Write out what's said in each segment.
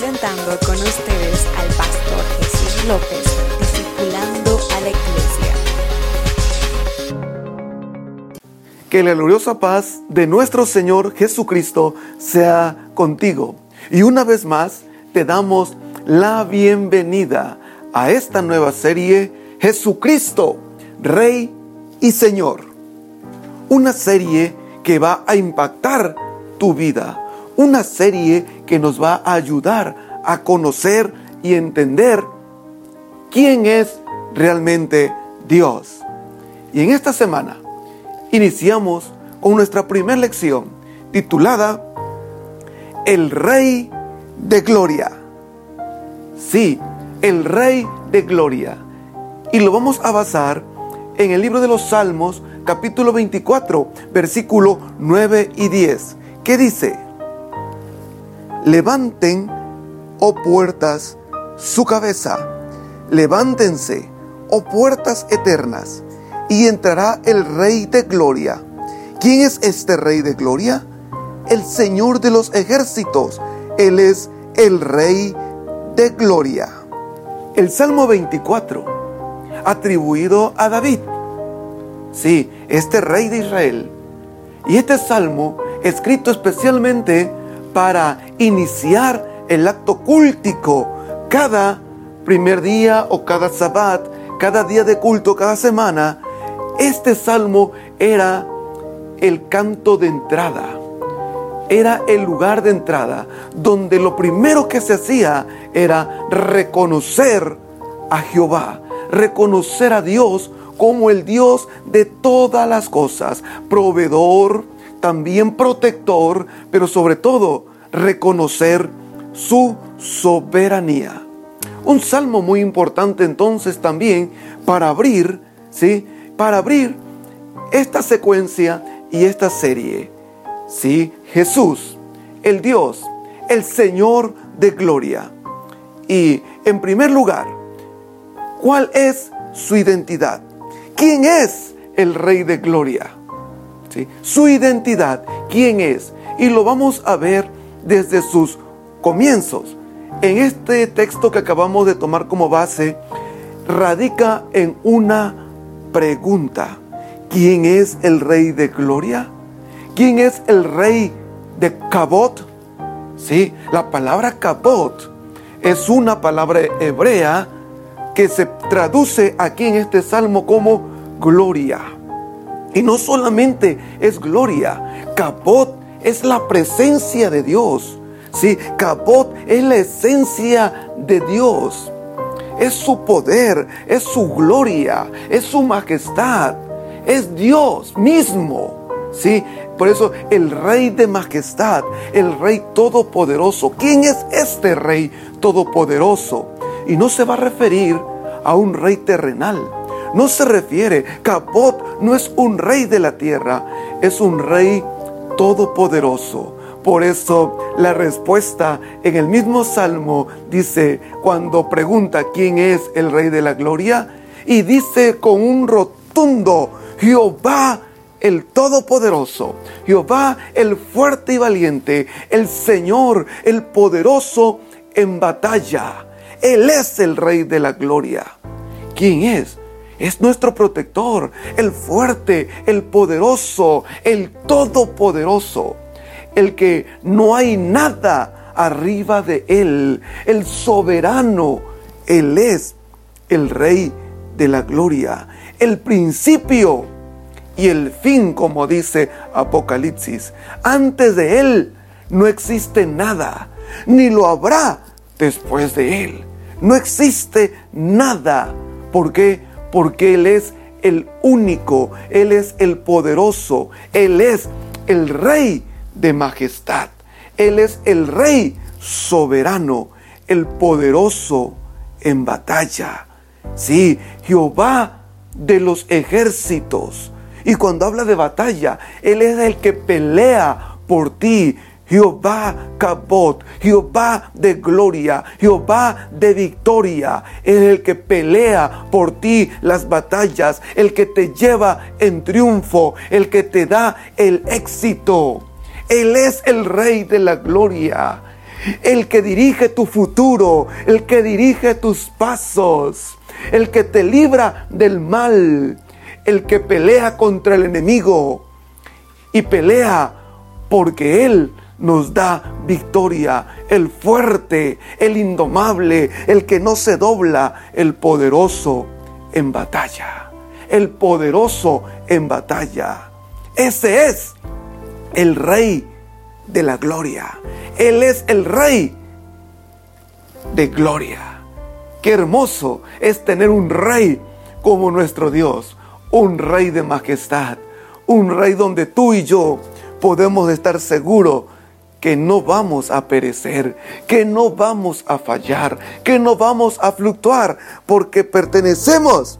Presentando con ustedes al pastor Jesús López, discipulando a la iglesia. Que la gloriosa paz de nuestro Señor Jesucristo sea contigo. Y una vez más te damos la bienvenida a esta nueva serie Jesucristo, Rey y Señor. Una serie que va a impactar tu vida. Una serie que nos va a ayudar a conocer y entender quién es realmente Dios. Y en esta semana iniciamos con nuestra primera lección titulada El Rey de Gloria. Sí, el Rey de Gloria. Y lo vamos a basar en el libro de los Salmos, capítulo 24, versículo 9 y 10, que dice, Levanten, oh puertas, su cabeza, levántense, oh puertas eternas, y entrará el Rey de Gloria. ¿Quién es este Rey de Gloria? El Señor de los ejércitos. Él es el Rey de Gloria. El Salmo 24, atribuido a David. Sí, este Rey de Israel. Y este Salmo, escrito especialmente para iniciar el acto cúltico cada primer día o cada sabbat, cada día de culto, cada semana, este salmo era el canto de entrada. Era el lugar de entrada donde lo primero que se hacía era reconocer a Jehová, reconocer a Dios como el Dios de todas las cosas, proveedor, también protector, pero sobre todo reconocer su soberanía. Un salmo muy importante entonces también para abrir, ¿sí? Para abrir esta secuencia y esta serie. Sí, Jesús, el Dios, el Señor de gloria. Y en primer lugar, ¿cuál es su identidad? ¿Quién es el Rey de gloria? Su identidad, ¿quién es? Y lo vamos a ver desde sus comienzos. En este texto que acabamos de tomar como base, radica en una pregunta. ¿Quién es el rey de gloria? ¿Quién es el rey de Cabot? Sí, la palabra Cabot es una palabra hebrea que se traduce aquí en este salmo como gloria. Y no solamente es gloria, Cabot es la presencia de Dios. Sí, Cabot es la esencia de Dios. Es su poder, es su gloria, es su majestad, es Dios mismo. Sí, por eso el rey de majestad, el rey todopoderoso. ¿Quién es este rey todopoderoso? Y no se va a referir a un rey terrenal. No se refiere, Cabot no es un rey de la tierra, es un rey todopoderoso. Por eso la respuesta en el mismo salmo dice, cuando pregunta quién es el rey de la gloria, y dice con un rotundo, Jehová el Todopoderoso, Jehová el fuerte y valiente, el Señor el poderoso en batalla. Él es el Rey de la Gloria. ¿Quién es? Es nuestro protector, el fuerte, el poderoso, el todopoderoso, el que no hay nada arriba de él, el soberano. Él es el rey de la gloria, el principio y el fin, como dice Apocalipsis. Antes de él no existe nada, ni lo habrá después de él. No existe nada. ¿Por qué? Porque Él es el único, Él es el poderoso, Él es el rey de majestad, Él es el rey soberano, el poderoso en batalla. Sí, Jehová de los ejércitos. Y cuando habla de batalla, Él es el que pelea por ti, Jehová Cabot, Jehová de gloria, Jehová de victoria, es el que pelea por ti las batallas, el que te lleva en triunfo, el que te da el éxito. Él es el rey de la gloria. el que dirige tu futuro, el que dirige tus pasos, el que te libra del mal, el que pelea contra el enemigo y pelea porque Él nos da victoria, el fuerte, el indomable, el que no se dobla, el poderoso en batalla, el poderoso en batalla. Ese es el Rey de la gloria. Él es el Rey de gloria. Qué hermoso es tener un Rey como nuestro Dios, un Rey de majestad, un Rey donde tú y yo podemos estar seguros que no vamos a perecer, que no vamos a fallar, que no vamos a fluctuar, porque pertenecemos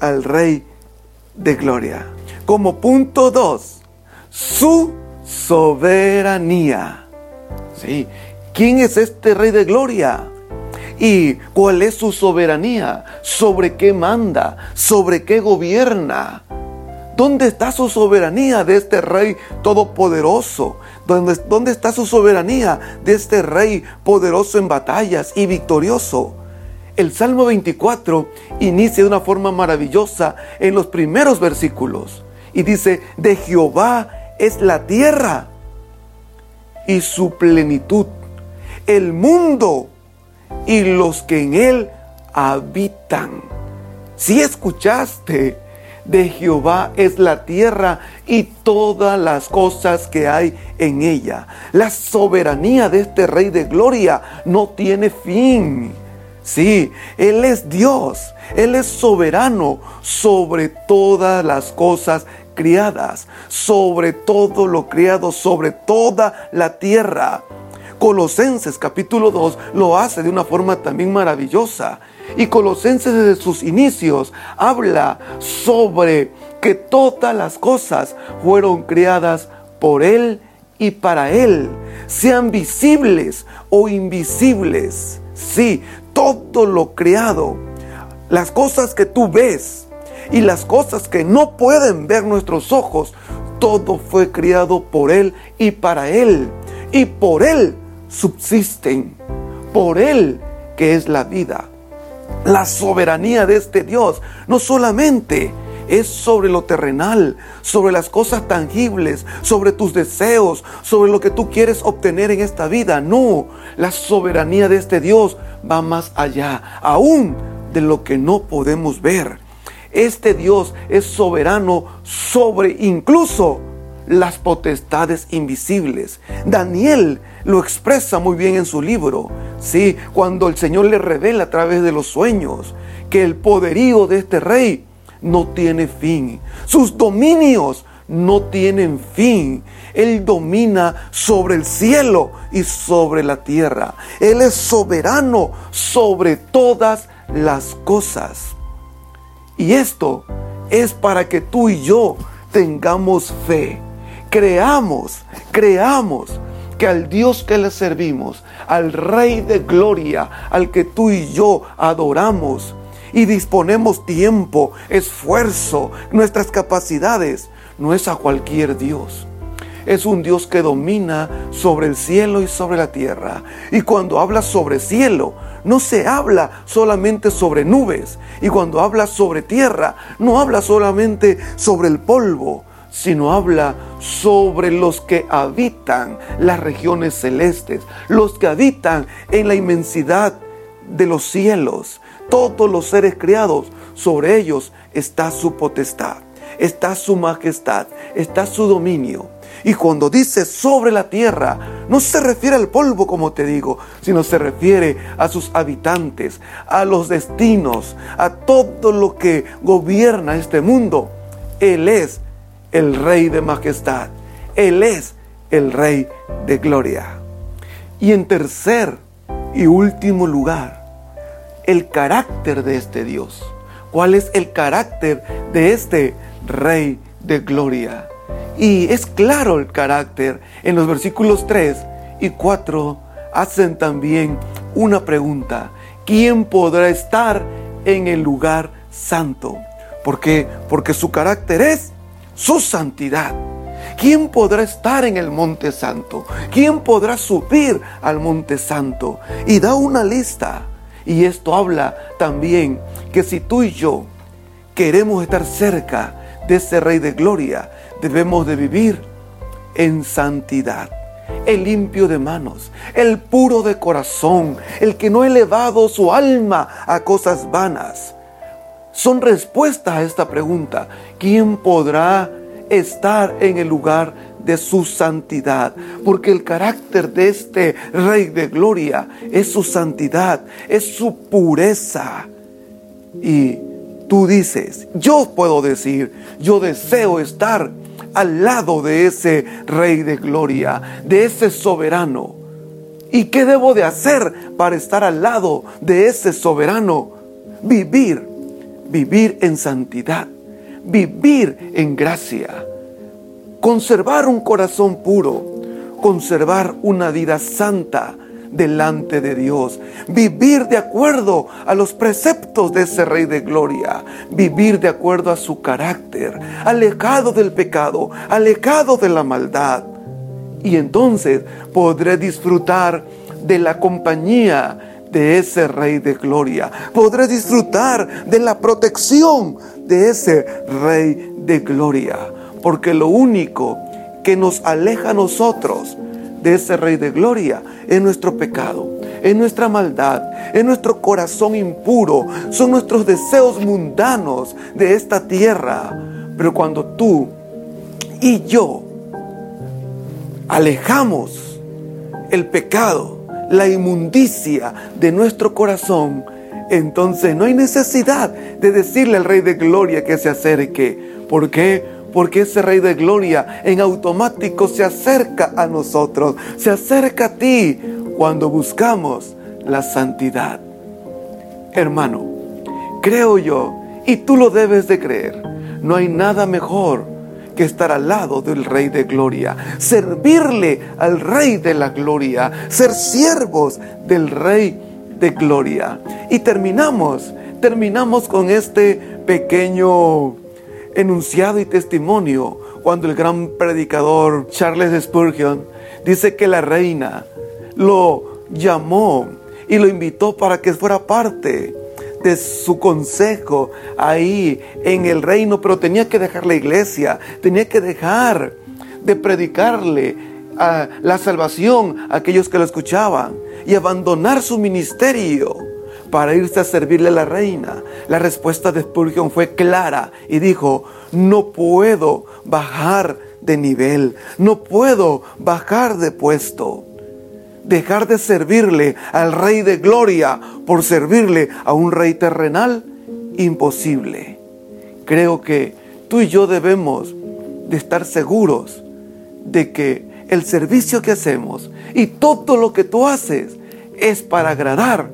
al Rey de Gloria. Como punto dos, su soberanía. ¿Sí? ¿Quién es este Rey de Gloria? ¿Y cuál es su soberanía? ¿Sobre qué manda? ¿Sobre qué gobierna? ¿Dónde está su soberanía de este Rey todopoderoso? ¿Dónde, ¿Dónde, está su soberanía de este Rey poderoso en batallas y victorioso? El Salmo 24 inicia de una forma maravillosa en los primeros versículos y dice, de Jehová es la tierra y su plenitud, el mundo y los que en él habitan. Si escuchaste, de Jehová es la tierra y todas las cosas que hay en ella. La soberanía de este Rey de Gloria no tiene fin. Sí, Él es Dios, Él es soberano sobre todas las cosas criadas, sobre todo lo criado, sobre toda la tierra. Colosenses capítulo 2 lo hace de una forma también maravillosa. Y Colosenses desde sus inicios habla sobre que todas las cosas fueron creadas por Él y para Él, sean visibles o invisibles. Sí, todo lo creado, las cosas que tú ves y las cosas que no pueden ver nuestros ojos, todo fue creado por Él y para Él. Y por Él subsisten, por Él que es la vida. La soberanía de este Dios no solamente es sobre lo terrenal, sobre las cosas tangibles, sobre tus deseos, sobre lo que tú quieres obtener en esta vida. No, la soberanía de este Dios va más allá, aún de lo que no podemos ver. Este Dios es soberano sobre incluso las potestades invisibles. Daniel lo expresa muy bien en su libro. Sí, cuando el Señor le revela a través de los sueños que el poderío de este rey no tiene fin. Sus dominios no tienen fin. Él domina sobre el cielo y sobre la tierra. Él es soberano sobre todas las cosas. Y esto es para que tú y yo tengamos fe. Creamos, creamos que al Dios que le servimos, al Rey de Gloria, al que tú y yo adoramos, y disponemos tiempo, esfuerzo, nuestras capacidades. No es a cualquier Dios. Es un Dios que domina sobre el cielo y sobre la tierra. Y cuando habla sobre cielo, no se habla solamente sobre nubes. Y cuando habla sobre tierra, no habla solamente sobre el polvo, sino habla sobre los que habitan las regiones celestes, los que habitan en la inmensidad de los cielos, todos los seres criados, sobre ellos está su potestad, está su majestad, está su dominio. Y cuando dice sobre la tierra, no se refiere al polvo, como te digo, sino se refiere a sus habitantes, a los destinos, a todo lo que gobierna este mundo. Él es el Rey de majestad. Él es el Rey de gloria. Y en tercer y último lugar, el carácter de este Dios. ¿Cuál es el carácter de este Rey de Gloria? Y es claro el carácter. En los versículos 3 y 4 hacen también una pregunta. ¿Quién podrá estar en el lugar santo? ¿Por qué? Porque su carácter es su santidad. ¿quién podrá estar en el monte santo? ¿Quién podrá subir al monte santo? Y da una lista. Y esto habla también que si tú y yo queremos estar cerca de ese Rey de Gloria, debemos de vivir en santidad. El limpio de manos, el puro de corazón, el que no ha elevado su alma a cosas vanas. Son respuestas a esta pregunta. ¿Quién podrá estar en el lugar de su santidad, porque el carácter de este Rey de Gloria es su santidad, es su pureza. Y tú dices, yo puedo decir, yo deseo estar al lado de ese Rey de Gloria, de ese soberano. ¿Y qué debo de hacer para estar al lado de ese soberano? Vivir, vivir en santidad, vivir en gracia conservar un corazón puro, conservar una vida santa delante de Dios, vivir de acuerdo a los preceptos de ese Rey de Gloria, vivir de acuerdo a su carácter, alejado del pecado, alejado de la maldad. Y entonces podré disfrutar de la compañía de ese Rey de Gloria. Podré disfrutar de la protección de ese Rey de Gloria porque lo único que nos aleja a nosotros de ese Rey de Gloria es nuestro pecado, es nuestra maldad, es nuestro corazón impuro, son nuestros deseos mundanos de esta tierra. Pero cuando tú y yo alejamos el pecado, la inmundicia de nuestro corazón, entonces no hay necesidad de decirle al Rey de Gloria que se acerque. ¿Por qué? porque ese Rey de Gloria en automático se acerca a nosotros, se acerca a ti cuando buscamos la santidad. Hermano, creo yo, y tú lo debes de creer, no hay nada mejor que estar al lado del Rey de Gloria, servirle al Rey de la Gloria, ser siervos del Rey de Gloria. Y terminamos, terminamos con este pequeño enunciado y testimonio cuando el gran predicador Charles Spurgeon dice que la reina lo llamó y lo invitó para que fuera parte de su consejo ahí en el reino, pero tenía que dejar la iglesia, tenía que dejar de predicarle a la salvación a aquellos que lo escuchaban y abandonar su ministerio para irse a servirle a la reina. La respuesta de Spurgeon fue clara y dijo, no puedo bajar de nivel, no puedo bajar de puesto. Dejar de servirle al Rey de Gloria por servirle a un Rey terrenal, imposible. Creo que tú y yo debemos de estar seguros de que el servicio que hacemos y todo lo que tú haces es para agradar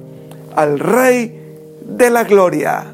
al Rey de la Gloria.